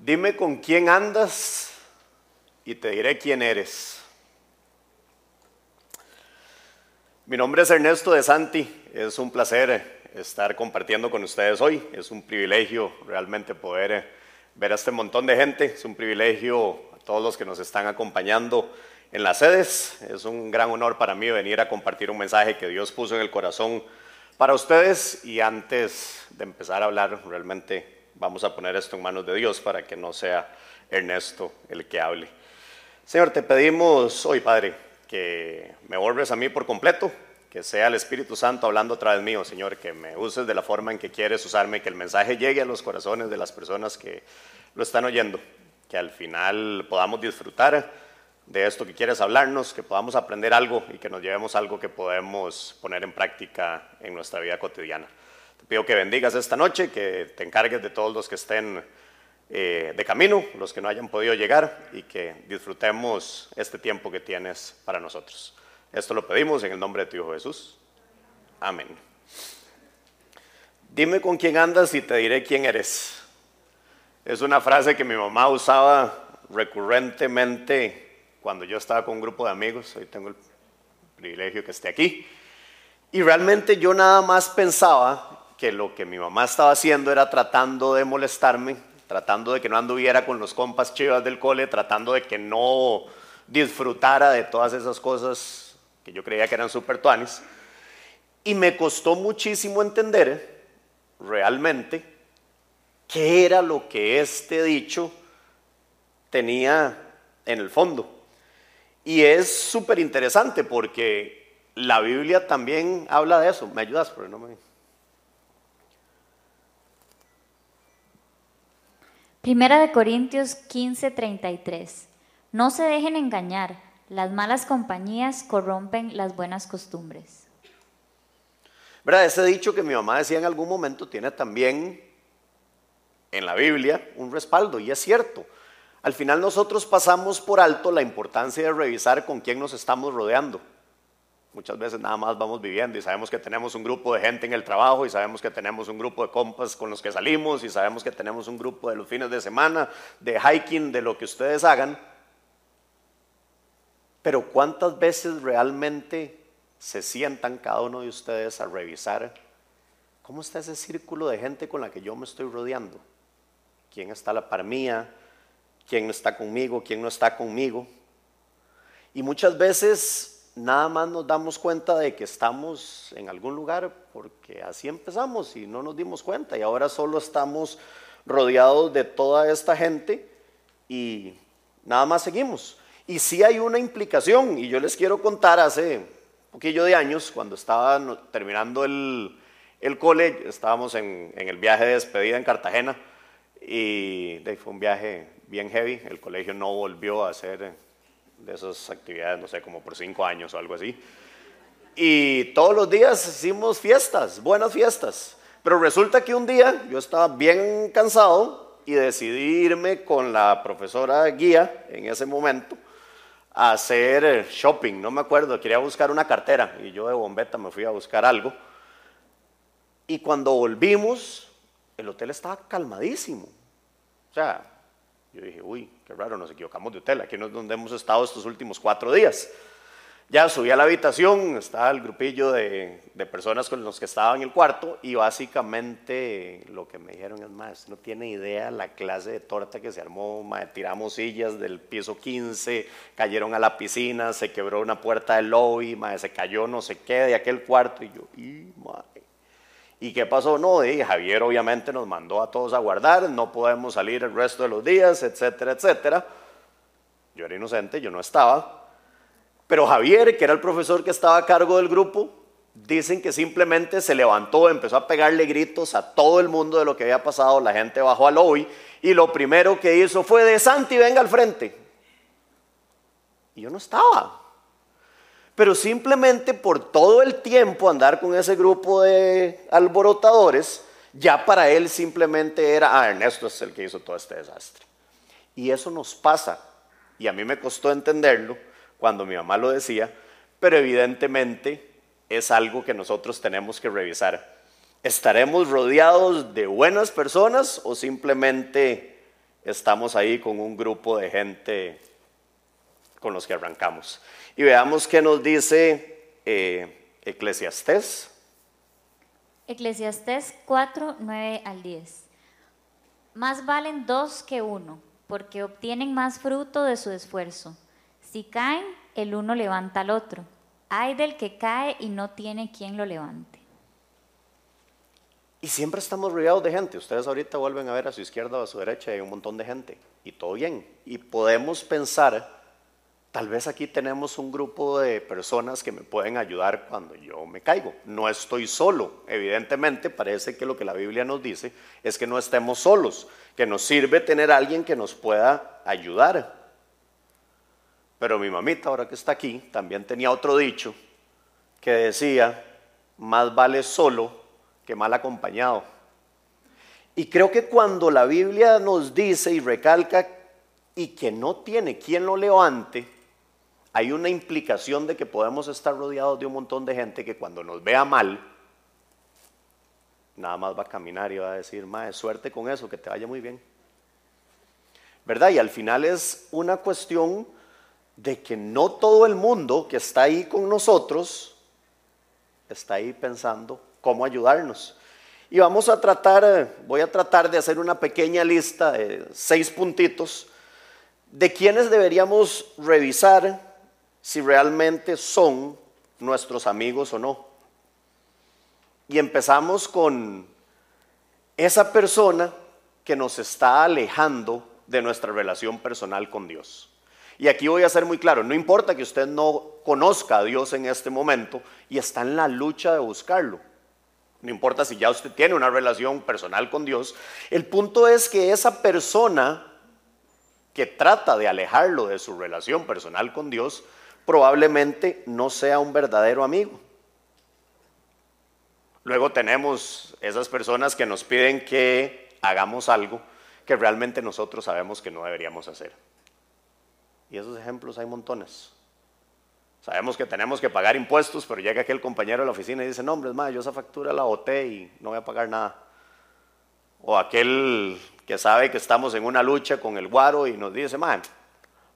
Dime con quién andas y te diré quién eres. Mi nombre es Ernesto de Santi. Es un placer estar compartiendo con ustedes hoy. Es un privilegio realmente poder ver a este montón de gente. Es un privilegio a todos los que nos están acompañando en las sedes. Es un gran honor para mí venir a compartir un mensaje que Dios puso en el corazón para ustedes. Y antes de empezar a hablar, realmente vamos a poner esto en manos de Dios para que no sea Ernesto el que hable. Señor, te pedimos hoy, Padre, que me vuelves a mí por completo, que sea el Espíritu Santo hablando a través mío, Señor, que me uses de la forma en que quieres usarme, que el mensaje llegue a los corazones de las personas que lo están oyendo, que al final podamos disfrutar de esto que quieres hablarnos, que podamos aprender algo y que nos llevemos algo que podemos poner en práctica en nuestra vida cotidiana. Te pido que bendigas esta noche, que te encargues de todos los que estén eh, de camino, los que no hayan podido llegar y que disfrutemos este tiempo que tienes para nosotros. Esto lo pedimos en el nombre de tu Hijo Jesús. Amén. Dime con quién andas y te diré quién eres. Es una frase que mi mamá usaba recurrentemente cuando yo estaba con un grupo de amigos. Hoy tengo el privilegio que esté aquí. Y realmente yo nada más pensaba que lo que mi mamá estaba haciendo era tratando de molestarme, tratando de que no anduviera con los compas chivas del cole, tratando de que no disfrutara de todas esas cosas que yo creía que eran super tuanis. Y me costó muchísimo entender realmente qué era lo que este dicho tenía en el fondo. Y es súper interesante porque la Biblia también habla de eso. ¿Me ayudas? Pero no me... Primera de Corintios 15:33. No se dejen engañar, las malas compañías corrompen las buenas costumbres. ¿Verdad? Ese dicho que mi mamá decía en algún momento tiene también en la Biblia un respaldo y es cierto. Al final nosotros pasamos por alto la importancia de revisar con quién nos estamos rodeando. Muchas veces nada más vamos viviendo y sabemos que tenemos un grupo de gente en el trabajo y sabemos que tenemos un grupo de compas con los que salimos y sabemos que tenemos un grupo de los fines de semana, de hiking, de lo que ustedes hagan. Pero ¿cuántas veces realmente se sientan cada uno de ustedes a revisar cómo está ese círculo de gente con la que yo me estoy rodeando? ¿Quién está a la par mía? ¿Quién no está conmigo? ¿Quién no está conmigo? Y muchas veces nada más nos damos cuenta de que estamos en algún lugar porque así empezamos y no nos dimos cuenta y ahora solo estamos rodeados de toda esta gente y nada más seguimos. Y sí hay una implicación y yo les quiero contar hace un poquillo de años cuando estaba terminando el, el cole, estábamos en, en, el viaje de despedida en Cartagena y fue un viaje bien heavy, el colegio no volvió a hacer de esas actividades, no sé, como por cinco años o algo así. Y todos los días hicimos fiestas, buenas fiestas. Pero resulta que un día yo estaba bien cansado y decidí irme con la profesora guía en ese momento a hacer shopping, no me acuerdo, quería buscar una cartera y yo de bombeta me fui a buscar algo. Y cuando volvimos, el hotel estaba calmadísimo. O sea, yo dije, uy, qué raro, nos equivocamos de hotel, aquí no es donde hemos estado estos últimos cuatro días. Ya subí a la habitación, estaba el grupillo de, de, personas con los que estaba en el cuarto y básicamente lo que me dijeron es, más, no tiene idea la clase de torta que se armó, tiramos sillas del piso 15, cayeron a la piscina, se quebró una puerta del lobby, se cayó no sé qué de aquel cuarto y yo, y madre. ¿Y qué pasó? No, y Javier obviamente nos mandó a todos a guardar, no podemos salir el resto de los días, etcétera, etcétera. Yo era inocente, yo no estaba. Pero Javier, que era el profesor que estaba a cargo del grupo, dicen que simplemente se levantó, empezó a pegarle gritos a todo el mundo de lo que había pasado, la gente bajó al lobby y lo primero que hizo fue de Santi, venga al frente. Y yo no estaba pero simplemente por todo el tiempo andar con ese grupo de alborotadores, ya para él simplemente era, ah, Ernesto es el que hizo todo este desastre. Y eso nos pasa, y a mí me costó entenderlo cuando mi mamá lo decía, pero evidentemente es algo que nosotros tenemos que revisar. ¿Estaremos rodeados de buenas personas o simplemente estamos ahí con un grupo de gente con los que arrancamos. Y veamos qué nos dice eh, Eclesiastés. Eclesiastés 4, 9 al 10. Más valen dos que uno, porque obtienen más fruto de su esfuerzo. Si caen, el uno levanta al otro. Hay del que cae y no tiene quien lo levante. Y siempre estamos rodeados de gente. Ustedes ahorita vuelven a ver a su izquierda o a su derecha, hay un montón de gente. Y todo bien. Y podemos pensar, tal vez aquí tenemos un grupo de personas que me pueden ayudar cuando yo me caigo. No estoy solo. Evidentemente, parece que lo que la Biblia nos dice es que no estemos solos, que nos sirve tener alguien que nos pueda ayudar. Pero mi mamita, ahora que está aquí, también tenía otro dicho que decía, más vale solo que mal acompañado. Y creo que cuando la Biblia nos dice y recalca y que no tiene quien lo levante, hay una implicación de que podemos estar rodeados de un montón de gente que cuando nos vea mal, nada más va a caminar y va a decir, mae, suerte con eso, que te vaya muy bien. ¿Verdad? Y al final es una cuestión de que no todo el mundo que está ahí con nosotros está ahí pensando cómo ayudarnos. Y vamos a tratar, eh, voy a tratar de hacer una pequeña lista de seis puntitos de quienes deberíamos revisar si realmente son nuestros amigos o no. Y empezamos con esa persona que nos está alejando de nuestra relación personal con Dios. Y aquí voy a ser muy claro, no importa que usted no conozca a Dios en este momento y está en la lucha de buscarlo. No importa si ya usted tiene una relación personal con Dios. El punto es que esa persona que trata de alejarlo de su relación personal con Dios probablemente no sea un verdadero amigo. Luego tenemos esas personas que nos piden que hagamos algo que realmente nosotros sabemos que no deberíamos hacer. Y esos ejemplos hay montones. Sabemos que tenemos que pagar impuestos, pero llega aquel compañero de la oficina y dice, no, hombre, es más, yo esa factura la boté y no voy a pagar nada. O aquel que sabe que estamos en una lucha con el guaro y nos dice, man,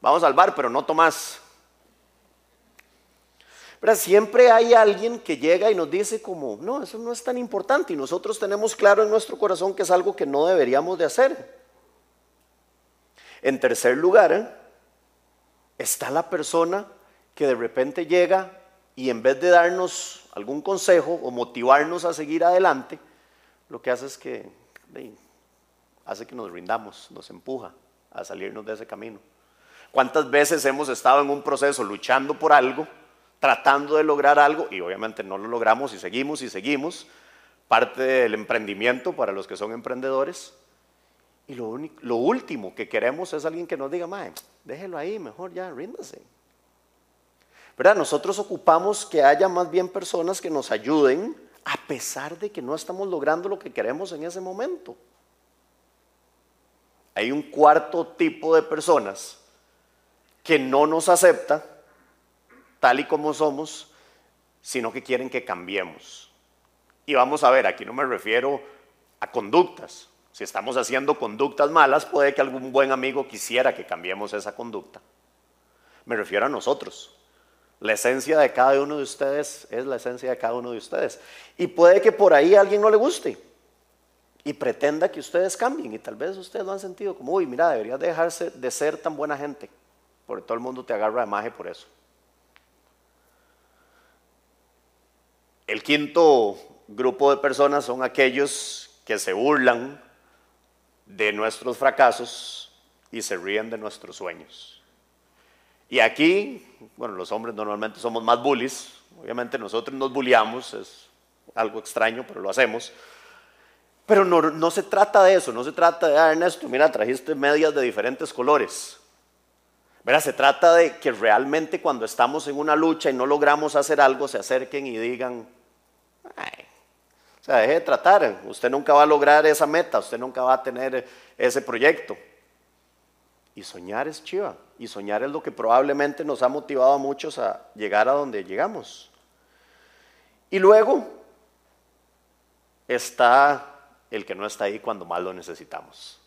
vamos al bar, pero no tomás. Pero siempre hay alguien que llega y nos dice como, no, eso no es tan importante y nosotros tenemos claro en nuestro corazón que es algo que no deberíamos de hacer. En tercer lugar, está la persona que de repente llega y en vez de darnos algún consejo o motivarnos a seguir adelante, lo que hace es que hace que nos rindamos, nos empuja a salirnos de ese camino. ¿Cuántas veces hemos estado en un proceso luchando por algo, tratando de lograr algo y obviamente no lo logramos y seguimos y seguimos? Parte del emprendimiento para los que son emprendedores y lo, lo último que queremos es alguien que nos diga, mae, déjelo ahí, mejor ya, ríndase. ¿Verdad? Nosotros ocupamos que haya más bien personas que nos ayuden a pesar de que no estamos logrando lo que queremos en ese momento. Hay un cuarto tipo de personas que no nos acepta tal y como somos, sino que quieren que cambiemos. Y vamos a ver, aquí no me refiero a conductas, si estamos haciendo conductas malas, puede que algún buen amigo quisiera que cambiemos esa conducta. Me refiero a nosotros. La esencia de cada uno de ustedes es la esencia de cada uno de ustedes. Y puede que por ahí a alguien no le guste y pretenda que ustedes cambien. Y tal vez ustedes lo han sentido como, uy, mira, deberías dejarse de ser tan buena gente. Porque todo el mundo te agarra de maje por eso. El quinto grupo de personas son aquellos que se burlan de nuestros fracasos y se ríen de nuestros sueños. Y aquí, bueno, los hombres normalmente somos más bullies, obviamente nosotros nos bulliamos, es algo extraño, pero lo hacemos. Pero no, se trata de eso, no se trata de, ah, Ernesto, mira, trajiste medias de diferentes colores. Verá, se trata de que realmente cuando estamos en una lucha y no logramos hacer algo, se acerquen y digan, O sea, deje de tratar. Usted nunca va a lograr esa meta, usted nunca va a tener ese proyecto. Y soñar es chiva. Y soñar es lo que probablemente nos ha motivado a muchos a llegar a donde llegamos. Y luego está el que no está ahí cuando más lo necesitamos.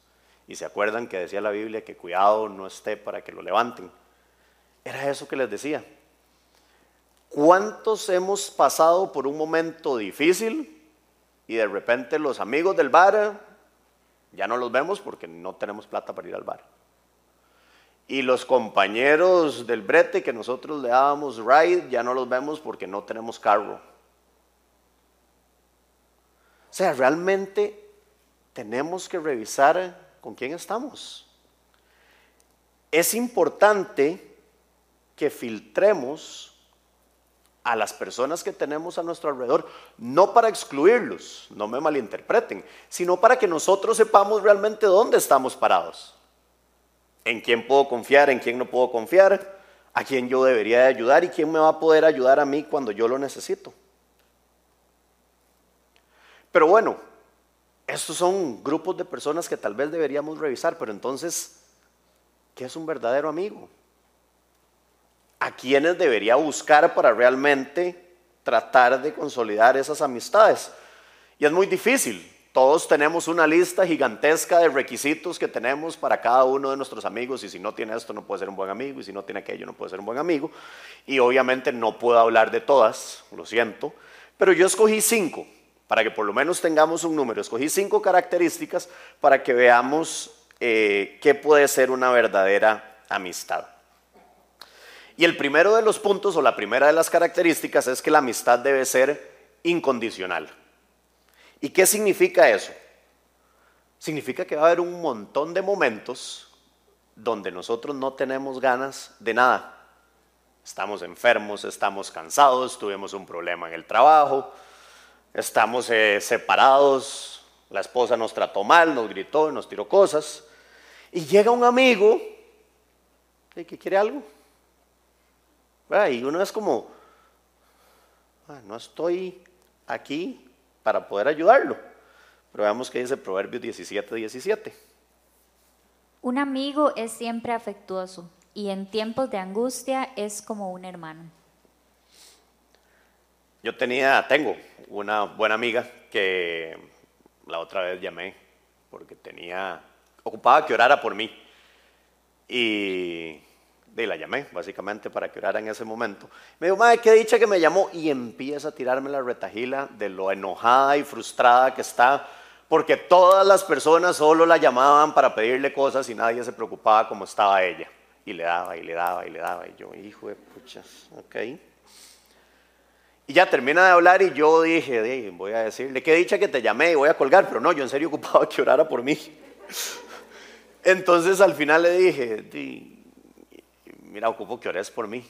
Y se acuerdan que decía la Biblia que cuidado no esté para que lo levanten. Era eso que les decía. ¿Cuántos hemos pasado por un momento difícil y de repente los amigos del bar ya no los vemos porque no tenemos plata para ir al bar? Y los compañeros del brete que nosotros le dábamos ride ya no los vemos porque no tenemos carro. O sea, realmente tenemos que revisar con quién estamos. Es importante que filtremos a las personas que tenemos a nuestro alrededor, no para excluirlos, no me malinterpreten, sino para que nosotros sepamos realmente dónde estamos parados, en quién puedo confiar, en quién no puedo confiar, a quién yo debería ayudar y quién me va a poder ayudar a mí cuando yo lo necesito. Pero bueno, estos son grupos de personas que tal vez deberíamos revisar, pero entonces, ¿qué es un verdadero amigo? A quienes debería buscar para realmente tratar de consolidar esas amistades. Y es muy difícil. Todos tenemos una lista gigantesca de requisitos que tenemos para cada uno de nuestros amigos y si no tiene esto no puede ser un buen amigo y si no tiene aquello no puede ser un buen amigo. Y obviamente no puedo hablar de todas, lo siento, pero yo escogí cinco para que por lo menos tengamos un número. Escogí cinco características para que veamos eh, qué puede ser una verdadera amistad. Y el primero de los puntos o la primera de las características es que la amistad debe ser incondicional. ¿Y qué significa eso? Significa que va a haber un montón de momentos donde nosotros no tenemos ganas de nada. Estamos enfermos, estamos cansados, tuvimos un problema en el trabajo, estamos eh, separados, la esposa nos trató mal, nos gritó, nos tiró cosas, y llega un amigo que quiere algo y uno es como, ah, no estoy aquí para poder ayudarlo. Pero veamos qué dice Proverbios 17, 17. Un amigo es siempre afectuoso y en tiempos de angustia es como un hermano. Yo tenía, tengo una buena amiga que la otra vez llamé porque tenía, ocupaba que orara por mí. Y y la llamé, básicamente, para que orara en ese momento. Me dijo, madre, qué dicha que me llamó. Y empieza a tirarme la retajila de lo enojada y frustrada que está, porque todas las personas solo la llamaban para pedirle cosas y nadie se preocupaba como estaba ella. Y le daba, y le daba, y le daba. Y yo, hijo de puchas, ok. Y ya termina de hablar y yo dije, voy a decirle, qué dicha que te llamé y voy a colgar, pero no, yo en serio ocupaba que orara por mí. Entonces al final le dije, mira, ocupo que ores por mí.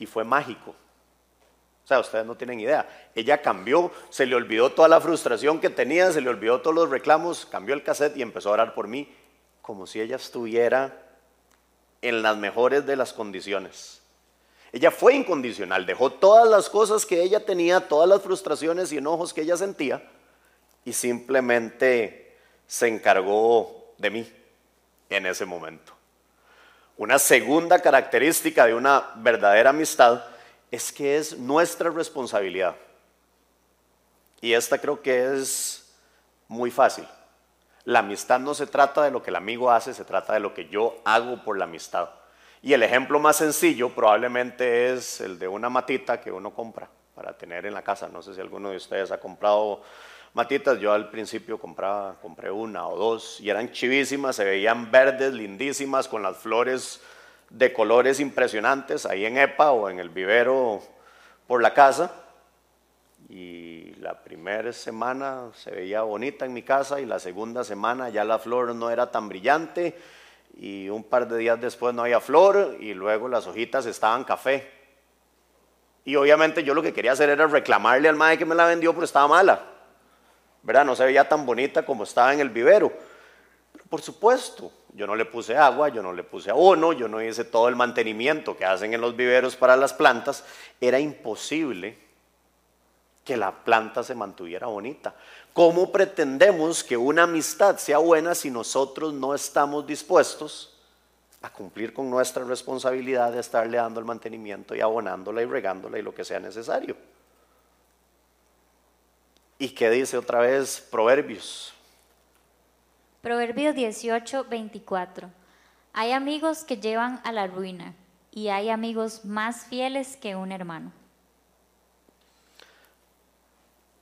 Y fue mágico. O sea, ustedes no tienen idea. Ella cambió, se le olvidó toda la frustración que tenía, se le olvidó todos los reclamos, cambió el cassette y empezó a orar por mí como si ella estuviera en las mejores de las condiciones. Ella fue incondicional, dejó todas las cosas que ella tenía, todas las frustraciones y enojos que ella sentía y simplemente se encargó de mí en ese momento. Una segunda característica de una verdadera amistad es que es nuestra responsabilidad. Y esta creo que es muy fácil. La amistad no se trata de lo que el amigo hace, se trata de lo que yo hago por la amistad. Y el ejemplo más sencillo probablemente es el de una matita que uno compra para tener en la casa. No sé si alguno de ustedes ha comprado matitas, yo al principio compraba, compré una o dos y eran chivísimas, se veían verdes, lindísimas, con las flores de colores impresionantes ahí en EPA o en el vivero por la casa. Y la primera semana se veía bonita en mi casa y la segunda semana ya la flor no era tan brillante y un par de días después no había flor y luego las hojitas estaban café. Y obviamente yo lo que quería hacer era reclamarle al madre que me la vendió, pero estaba mala. ¿Verdad? No se veía tan bonita como estaba en el vivero. Pero por supuesto, yo no le puse agua, yo no le puse abono, yo no hice todo el mantenimiento que hacen en los viveros para las plantas. Era imposible que la planta se mantuviera bonita. ¿Cómo pretendemos que una amistad sea buena si nosotros no estamos dispuestos a cumplir con nuestra responsabilidad de estarle dando el mantenimiento y abonándola y regándola y lo que sea necesario? ¿Y qué dice otra vez Proverbios? Proverbios 18, 24. Hay amigos que llevan a la ruina y hay amigos más fieles que un hermano.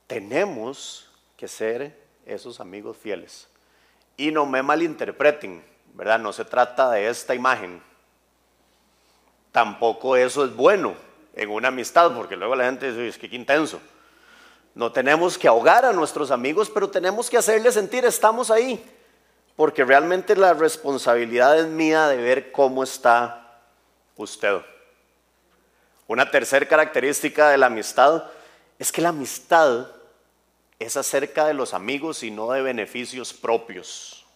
Tenemos que ser esos amigos fieles. Y no me malinterpreten, ¿verdad? No se trata de esta imagen. Tampoco eso es bueno en una amistad, porque luego la gente dice, es que qué intenso. No tenemos que ahogar a nuestros amigos, pero tenemos que hacerles sentir, estamos ahí, porque realmente la responsabilidad es mía de ver cómo está usted. Una tercera característica de la amistad es que la amistad es acerca de los amigos y no de beneficios propios.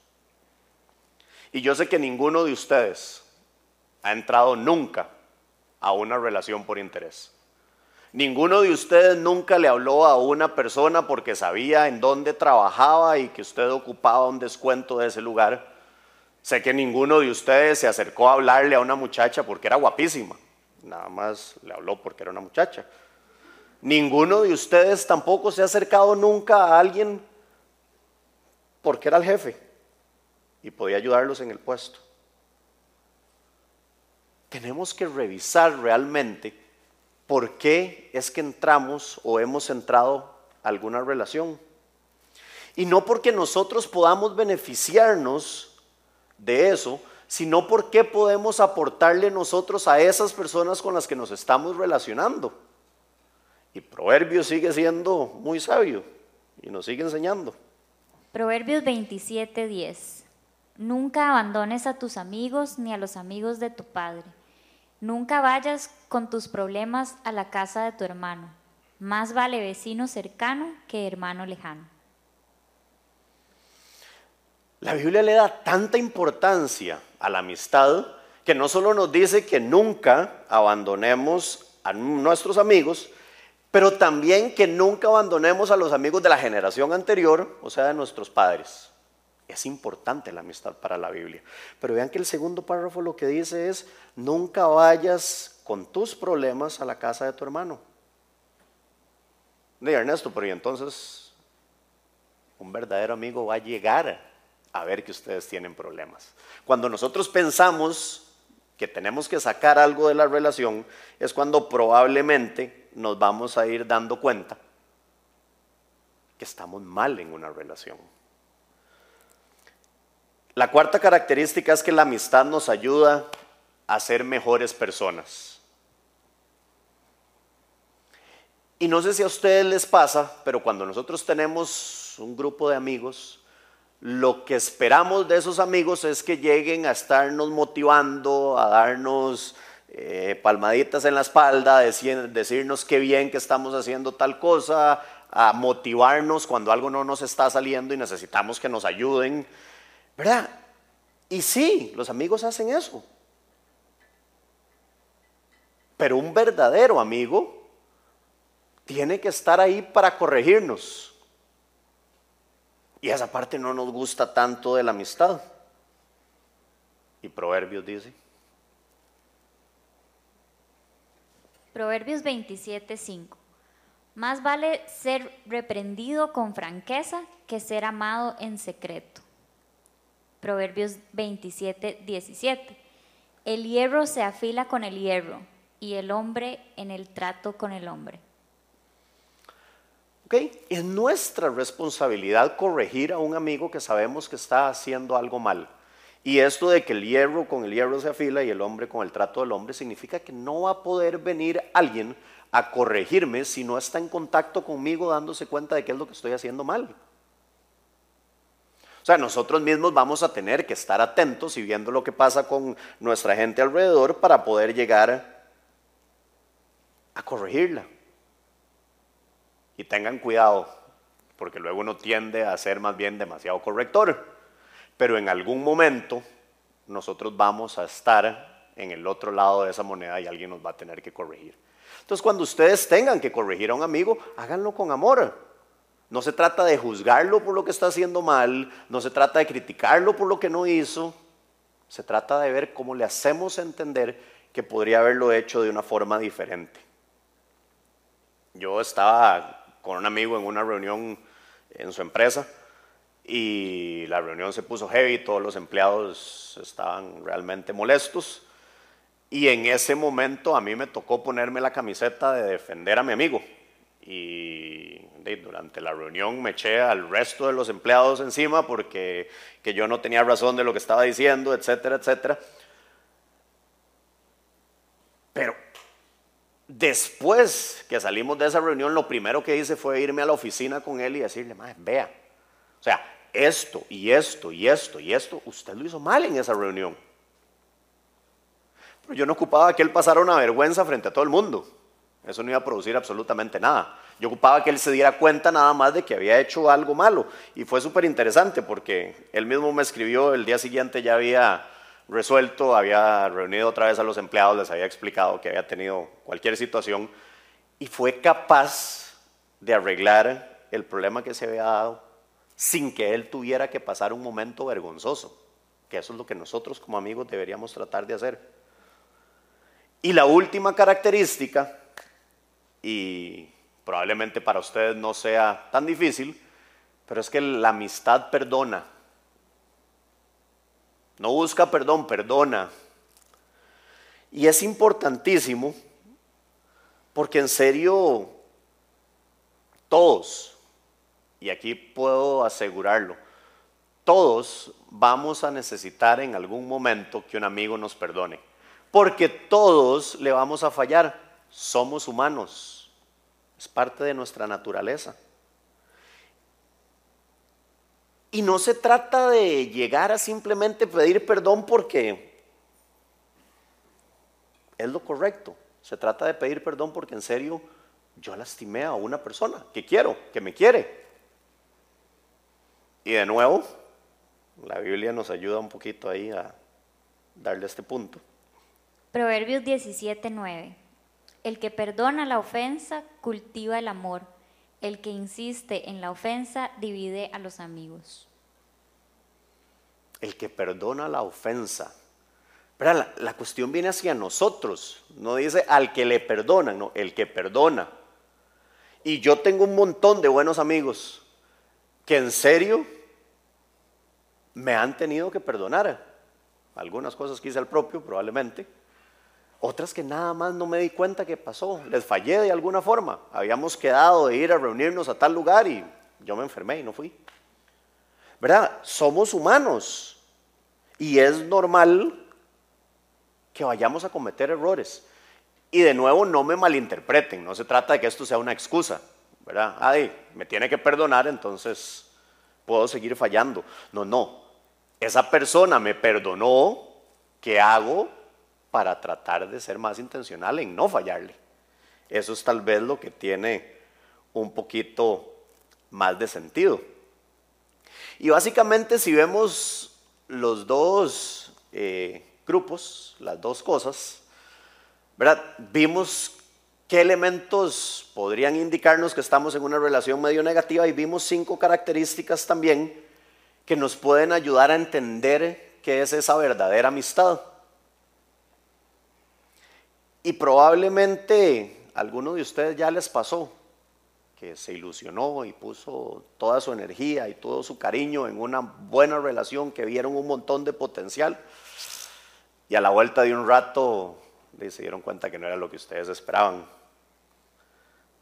Y yo sé que ninguno de ustedes ha entrado nunca a una relación por interés. Ninguno de ustedes nunca le habló a una persona porque sabía en dónde trabajaba y que usted ocupaba un descuento de ese lugar. Sé que ninguno de ustedes se acercó a hablarle a una muchacha porque era guapísima. Nada más le habló porque era una muchacha. Ninguno de ustedes tampoco se ha acercado nunca a alguien porque era el jefe y podía ayudarlos en el puesto. Tenemos que revisar realmente por qué es que entramos o hemos entrado a alguna relación. Y no porque nosotros podamos beneficiarnos de eso, sino porque podemos aportarle nosotros a esas personas con las que nos estamos relacionando. Y Proverbios sigue siendo muy sabio y nos sigue enseñando. Proverbios 27:10. Nunca abandones a tus amigos ni a los amigos de tu padre Nunca vayas con tus problemas a la casa de tu hermano. Más vale vecino cercano que hermano lejano. La Biblia le da tanta importancia a la amistad que no solo nos dice que nunca abandonemos a nuestros amigos, pero también que nunca abandonemos a los amigos de la generación anterior, o sea, de nuestros padres. Es importante la amistad para la Biblia. Pero vean que el segundo párrafo lo que dice es, nunca vayas con tus problemas a la casa de tu hermano. De Ernesto, pero entonces un verdadero amigo va a llegar a ver que ustedes tienen problemas. Cuando nosotros pensamos que tenemos que sacar algo de la relación, es cuando probablemente nos vamos a ir dando cuenta que estamos mal en una relación. La cuarta característica es que la amistad nos ayuda a ser mejores personas. Y no sé si a ustedes les pasa, pero cuando nosotros tenemos un grupo de amigos, lo que esperamos de esos amigos es que lleguen a estarnos motivando, a darnos eh, palmaditas en la espalda, decir, decirnos qué bien que estamos haciendo tal cosa, a motivarnos cuando algo no nos está saliendo y necesitamos que nos ayuden. ¿Verdad? Y sí, los amigos hacen eso. Pero un verdadero amigo tiene que estar ahí para corregirnos. Y esa parte no nos gusta tanto de la amistad. Y Proverbios dice. Proverbios 27:5. Más vale ser reprendido con franqueza que ser amado en secreto. Proverbios 27, 17. El hierro se afila con el hierro y el hombre en el trato con el hombre. Ok, es nuestra responsabilidad corregir a un amigo que sabemos que está haciendo algo mal. Y esto de que el hierro con el hierro se afila y el hombre con el trato del hombre significa que no va a poder venir alguien a corregirme si no está en contacto conmigo dándose cuenta de qué es lo que estoy haciendo mal. Sea, nosotros mismos vamos a tener que estar atentos y viendo lo que pasa con nuestra gente alrededor para poder llegar a corregirla. Y tengan cuidado, porque luego uno tiende a ser más bien demasiado corrector. Pero en algún momento nosotros vamos a estar en el otro lado de esa moneda y alguien nos va a tener que corregir. Entonces, cuando ustedes tengan que corregir a un amigo, háganlo con amor. No se trata de juzgarlo por lo que está haciendo mal, no se trata de criticarlo por lo que no hizo, se trata de ver cómo le hacemos entender que podría haberlo hecho de una forma diferente. Yo estaba con un amigo en una reunión en su empresa y la reunión se puso heavy, todos los empleados estaban realmente molestos. Y en ese momento a mí me tocó ponerme la camiseta de defender a mi amigo. Y durante la reunión me eché al resto de los empleados encima porque que yo no tenía razón de lo que estaba diciendo, etcétera, etcétera. Pero después que salimos de esa reunión, lo primero que hice fue irme a la oficina con él y decirle, vea, o sea, esto y esto y esto y esto, usted lo hizo mal en esa reunión. Pero yo no ocupaba que él pasara una vergüenza frente a todo el mundo. Eso no iba a producir absolutamente nada. Yo ocupaba que él se diera cuenta nada más de que había hecho algo malo. Y fue súper interesante porque él mismo me escribió, el día siguiente ya había resuelto, había reunido otra vez a los empleados, les había explicado que había tenido cualquier situación y fue capaz de arreglar el problema que se había dado sin que él tuviera que pasar un momento vergonzoso, que eso es lo que nosotros como amigos deberíamos tratar de hacer. Y la última característica, y probablemente para ustedes no sea tan difícil, pero es que la amistad perdona. No busca perdón, perdona. Y es importantísimo porque en serio todos, y aquí puedo asegurarlo, todos vamos a necesitar en algún momento que un amigo nos perdone. Porque todos le vamos a fallar. Somos humanos. Es parte de nuestra naturaleza. Y no se trata de llegar a simplemente pedir perdón porque es lo correcto. Se trata de pedir perdón porque en serio yo lastimé a una persona que quiero, que me quiere. Y de nuevo, la Biblia nos ayuda un poquito ahí a darle este punto. Proverbios 17, 9. El que perdona la ofensa cultiva el amor. El que insiste en la ofensa divide a los amigos. El que perdona la ofensa. Pero la, cuestión viene hacia nosotros. No dice al que le perdona, no, el que perdona. Y yo tengo un montón de buenos amigos que en serio me han tenido que perdonar. Algunas cosas que hice al propio, probablemente otras que nada más no me di cuenta que pasó, les fallé de alguna forma. Habíamos quedado de ir a reunirnos a tal lugar y yo me enfermé y no fui. ¿Verdad? Somos humanos y es normal que vayamos a cometer errores. Y de nuevo, no me malinterpreten, no se trata de que esto sea una excusa, ¿verdad? Ay, me tiene que perdonar, entonces puedo seguir fallando. No, no. Esa persona me perdonó, ¿qué hago? Para tratar de ser más intencional en no fallarle. Eso es tal vez lo que tiene un poquito más de sentido. Y básicamente si vemos los dos eh, grupos, las dos cosas, ¿verdad? vimos qué elementos podrían indicarnos que estamos en una relación medio negativa y vimos cinco características también que nos pueden ayudar a entender qué es esa verdadera amistad. Y probablemente a alguno de ustedes ya les pasó que se ilusionó y puso toda su energía y todo su cariño en una buena relación, que vieron un montón de potencial y a la vuelta de un rato se dieron cuenta que no era lo que ustedes esperaban.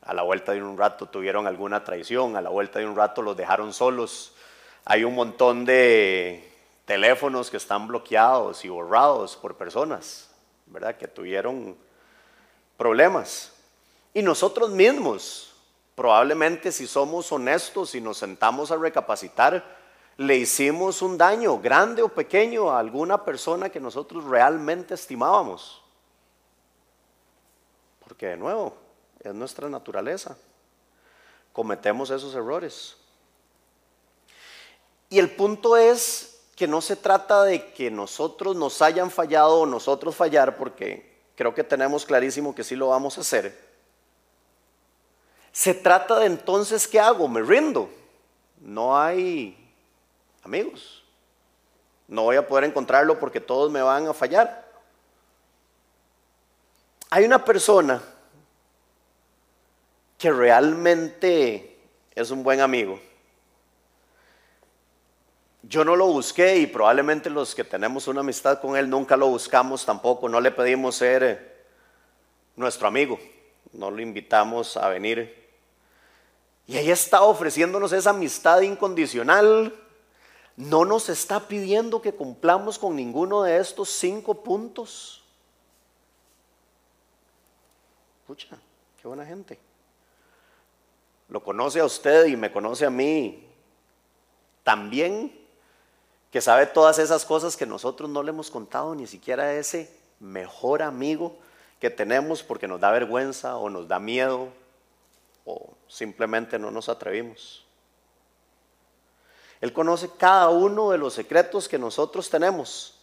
A la vuelta de un rato tuvieron alguna traición, a la vuelta de un rato los dejaron solos. Hay un montón de teléfonos que están bloqueados y borrados por personas, ¿verdad? Que tuvieron problemas. Y nosotros mismos, probablemente si somos honestos y nos sentamos a recapacitar, le hicimos un daño, grande o pequeño, a alguna persona que nosotros realmente estimábamos. Porque de nuevo, es nuestra naturaleza. Cometemos esos errores. Y el punto es que no se trata de que nosotros nos hayan fallado o nosotros fallar, porque creo que tenemos clarísimo que sí lo vamos a hacer. Se trata de entonces, ¿qué hago? Me rindo. No hay amigos. No voy a poder encontrarlo porque todos me van a fallar. Hay una persona que realmente es un buen amigo. Yo no lo busqué y probablemente los que tenemos una amistad con él nunca lo buscamos tampoco, no le pedimos ser eh, nuestro amigo, no lo invitamos a venir. Y ahí está ofreciéndonos esa amistad incondicional. No nos está pidiendo que cumplamos con ninguno de estos cinco puntos. Escucha, qué buena gente. Lo conoce a usted y me conoce a mí también que sabe todas esas cosas que nosotros no le hemos contado ni siquiera a ese mejor amigo que tenemos porque nos da vergüenza o nos da miedo o simplemente no nos atrevimos. Él conoce cada uno de los secretos que nosotros tenemos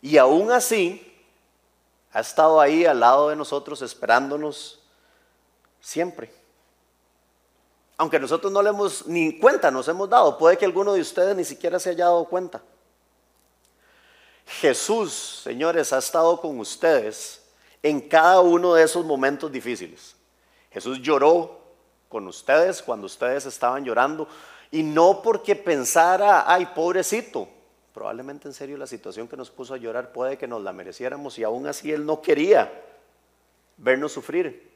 y aún así ha estado ahí al lado de nosotros esperándonos siempre. Aunque nosotros no le hemos ni cuenta, nos hemos dado. Puede que alguno de ustedes ni siquiera se haya dado cuenta. Jesús, señores, ha estado con ustedes en cada uno de esos momentos difíciles. Jesús lloró con ustedes cuando ustedes estaban llorando y no porque pensara, ay, pobrecito. Probablemente en serio la situación que nos puso a llorar puede que nos la mereciéramos y aún así Él no quería vernos sufrir.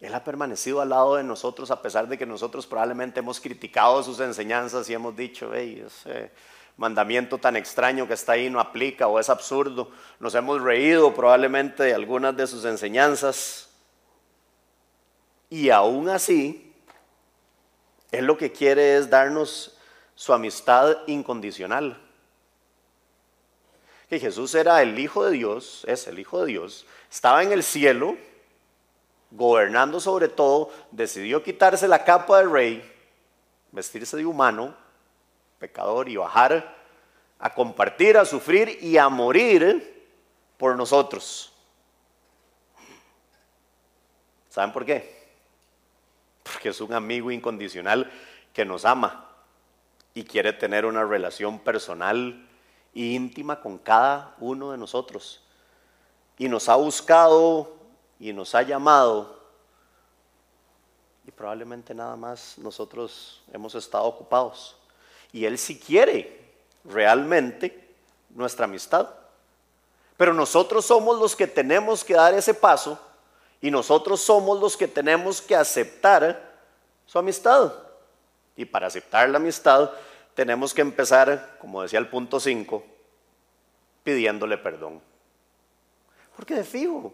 Él ha permanecido al lado de nosotros a pesar de que nosotros probablemente hemos criticado sus enseñanzas y hemos dicho, hey, ese mandamiento tan extraño que está ahí no aplica o es absurdo. Nos hemos reído probablemente de algunas de sus enseñanzas. Y aún así, Él lo que quiere es darnos su amistad incondicional. Que Jesús era el Hijo de Dios, es el Hijo de Dios, estaba en el cielo gobernando sobre todo, decidió quitarse la capa de rey, vestirse de humano, pecador, y bajar a compartir, a sufrir y a morir por nosotros. ¿Saben por qué? Porque es un amigo incondicional que nos ama y quiere tener una relación personal e íntima con cada uno de nosotros. Y nos ha buscado y nos ha llamado y probablemente nada más nosotros hemos estado ocupados. Y Él sí quiere realmente nuestra amistad. Pero nosotros somos los que tenemos que dar ese paso y nosotros somos los que tenemos que aceptar su amistad. Y para aceptar la amistad tenemos que empezar, como decía el punto 5, pidiéndole perdón. Porque de fijo,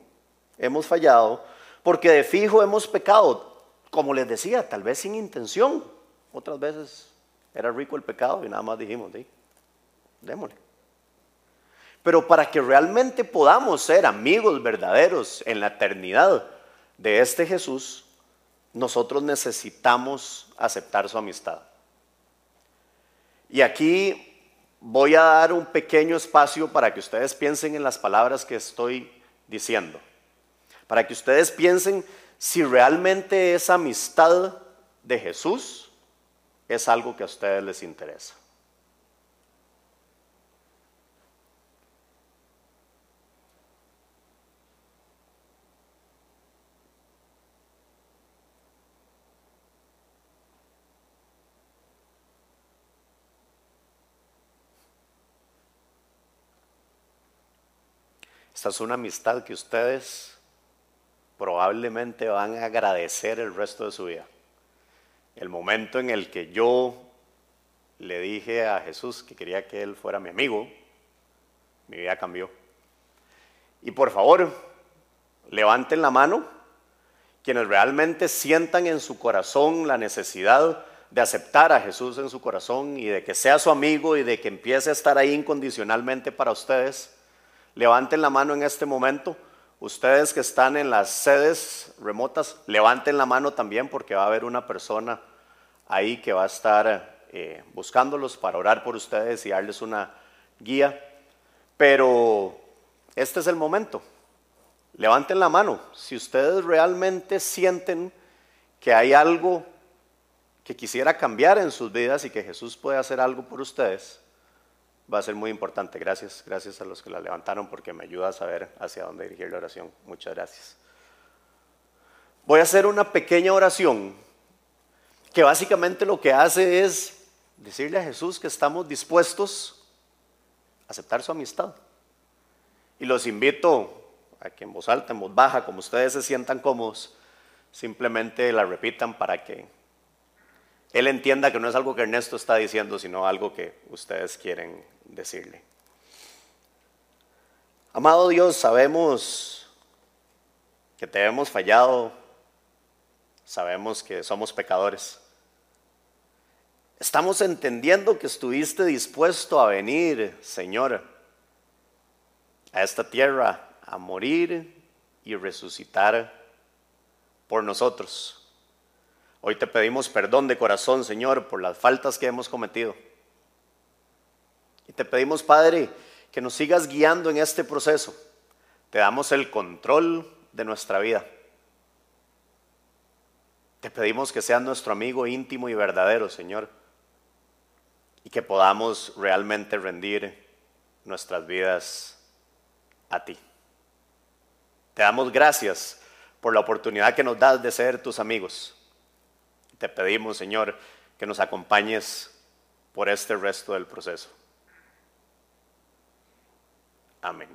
hemos fallado, porque de fijo hemos pecado, como les decía, tal vez sin intención. Otras veces era rico el pecado y nada más dijimos, démosle. Pero para que realmente podamos ser amigos verdaderos en la eternidad de este Jesús, nosotros necesitamos aceptar su amistad. Y aquí voy a dar un pequeño espacio para que ustedes piensen en las palabras que estoy diciendo para que ustedes piensen si realmente esa amistad de Jesús es algo que a ustedes les interesa. Esta es una amistad que ustedes probablemente van a agradecer el resto de su vida. El momento en el que yo le dije a Jesús que quería que Él fuera mi amigo, mi vida cambió. Y por favor, levanten la mano quienes realmente sientan en su corazón la necesidad de aceptar a Jesús en su corazón y de que sea su amigo y de que empiece a estar ahí incondicionalmente para ustedes. Levanten la mano en este momento. Ustedes que están en las sedes remotas, levanten la mano también porque va a haber una persona ahí que va a estar eh, buscándolos para orar por ustedes y darles una guía. Pero este es el momento. Levanten la mano. Si ustedes realmente sienten que hay algo que quisiera cambiar en sus vidas y que Jesús puede hacer algo por ustedes, va a ser muy importante. Gracias, gracias a los que la levantaron porque me ayuda a saber hacia dónde dirigir la oración. Muchas gracias. Voy a hacer una pequeña oración que básicamente lo que hace es decirle a Jesús que estamos dispuestos a aceptar su amistad. Y los invito a que en voz alta, en voz baja, como ustedes se sientan cómodos, simplemente la repitan para que él entienda que no es algo que Ernesto está diciendo, sino algo que ustedes quieren decirle. Amado Dios, sabemos que te hemos fallado, sabemos que somos pecadores. Estamos entendiendo que estuviste dispuesto a venir, Señor, a esta tierra, a morir y resucitar por nosotros. Hoy te pedimos perdón de corazón, Señor, por las faltas que hemos cometido. Te pedimos, Padre, que nos sigas guiando en este proceso. Te damos el control de nuestra vida. Te pedimos que seas nuestro amigo íntimo y verdadero, Señor, y que podamos realmente rendir nuestras vidas a ti. Te damos gracias por la oportunidad que nos das de ser tus amigos. Te pedimos, Señor, que nos acompañes por este resto del proceso. Amén.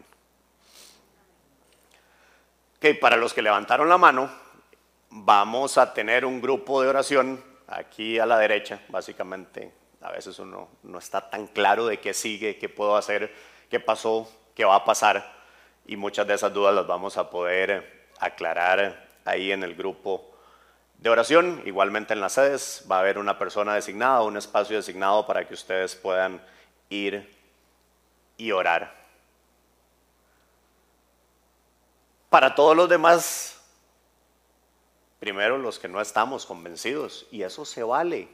Ok, para los que levantaron la mano, vamos a tener un grupo de oración aquí a la derecha, básicamente. A veces uno no está tan claro de qué sigue, qué puedo hacer, qué pasó, qué va a pasar. Y muchas de esas dudas las vamos a poder aclarar ahí en el grupo de oración. Igualmente en las sedes va a haber una persona designada, un espacio designado para que ustedes puedan ir y orar. Para todos los demás, primero los que no estamos convencidos, y eso se vale,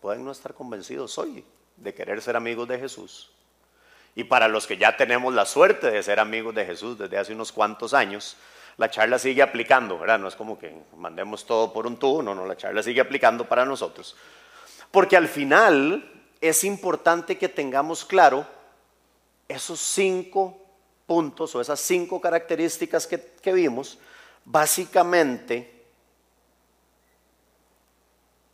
pueden no estar convencidos hoy de querer ser amigos de Jesús. Y para los que ya tenemos la suerte de ser amigos de Jesús desde hace unos cuantos años, la charla sigue aplicando, ¿verdad? No es como que mandemos todo por un tubo, no, no, la charla sigue aplicando para nosotros. Porque al final es importante que tengamos claro esos cinco puntos o esas cinco características que, vimos, básicamente,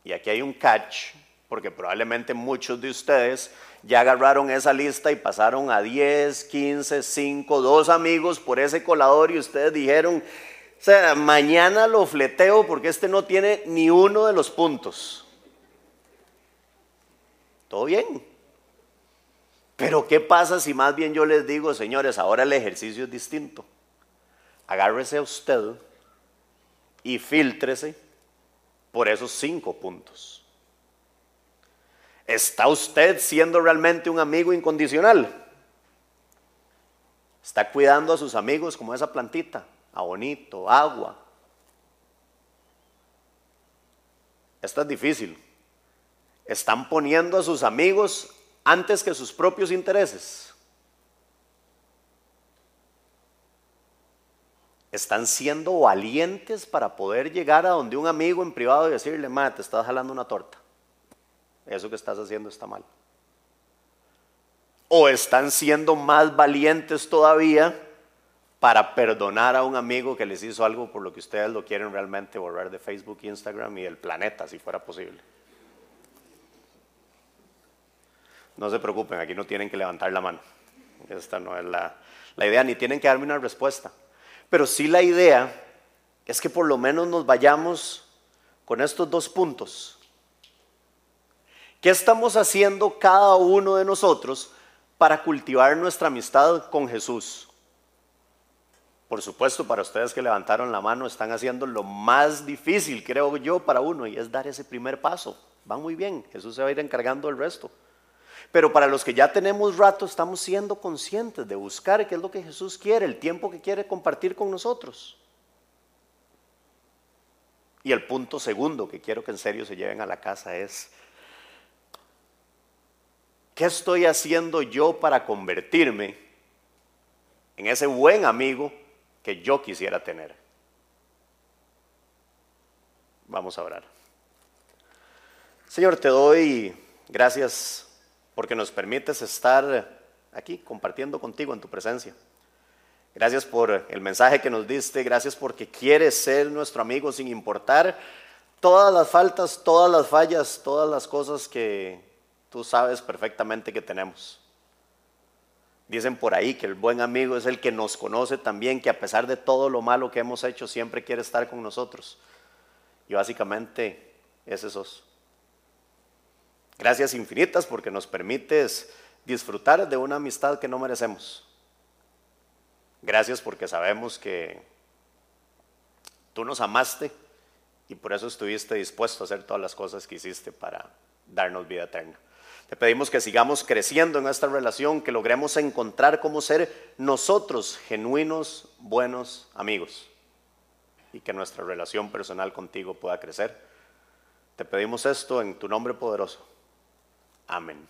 y aquí hay un catch, porque probablemente muchos de ustedes ya agarraron esa lista y pasaron a 10, 15, 5, 2 amigos por ese colador y ustedes dijeron, o sea, mañana lo fleteo porque este no tiene ni uno de los puntos. Todo bien. Pero ¿qué pasa si más bien yo les digo, señores, ahora el ejercicio es distinto? Agárrese a usted y filtrese por esos cinco puntos. ¿Está usted siendo realmente un amigo incondicional? ¿Está cuidando a sus amigos como esa plantita? A bonito, agua. Esto es difícil. ¿Están poniendo a sus amigos antes que sus propios intereses. Están siendo valientes para poder llegar a donde un amigo en privado y decirle, ma, te estás jalando una torta. Eso que estás haciendo está mal. O están siendo más valientes todavía para perdonar a un amigo que les hizo algo por lo que ustedes lo quieren realmente borrar de Facebook, Instagram y del planeta, si fuera posible. No se preocupen, aquí no tienen que levantar la mano. Esta no es la, idea, ni tienen que darme una respuesta. Pero sí la idea es que por lo menos nos vayamos con estos dos puntos. ¿Qué estamos haciendo cada uno de nosotros para cultivar nuestra amistad con Jesús? Por supuesto, para ustedes que levantaron la mano, están haciendo lo más difícil, creo yo, para uno, y es dar ese primer paso. Va muy bien, Jesús se va a ir encargando del resto. Pero para los que ya tenemos rato, estamos siendo conscientes de buscar qué es lo que Jesús quiere, el tiempo que quiere compartir con nosotros. Y el punto segundo que quiero que en serio se lleven a la casa es, ¿qué estoy haciendo yo para convertirme en ese buen amigo que yo quisiera tener? Vamos a orar. Señor, te doy gracias porque nos permites estar aquí compartiendo contigo en tu presencia. Gracias por el mensaje que nos diste, gracias porque quieres ser nuestro amigo sin importar todas las faltas, todas las fallas, todas las cosas que tú sabes perfectamente que tenemos. Dicen por ahí que el buen amigo es el que nos conoce también, que a pesar de todo lo malo que hemos hecho, siempre quiere estar con nosotros. Y básicamente ese sos. Gracias infinitas porque nos permites disfrutar de una amistad que no merecemos. Gracias porque sabemos que tú nos amaste y por eso estuviste dispuesto a hacer todas las cosas que hiciste para darnos vida eterna. Te pedimos que sigamos creciendo en esta relación, que logremos encontrar cómo ser nosotros genuinos, buenos amigos y que nuestra relación personal contigo pueda crecer. Te pedimos esto en tu nombre poderoso. Amén.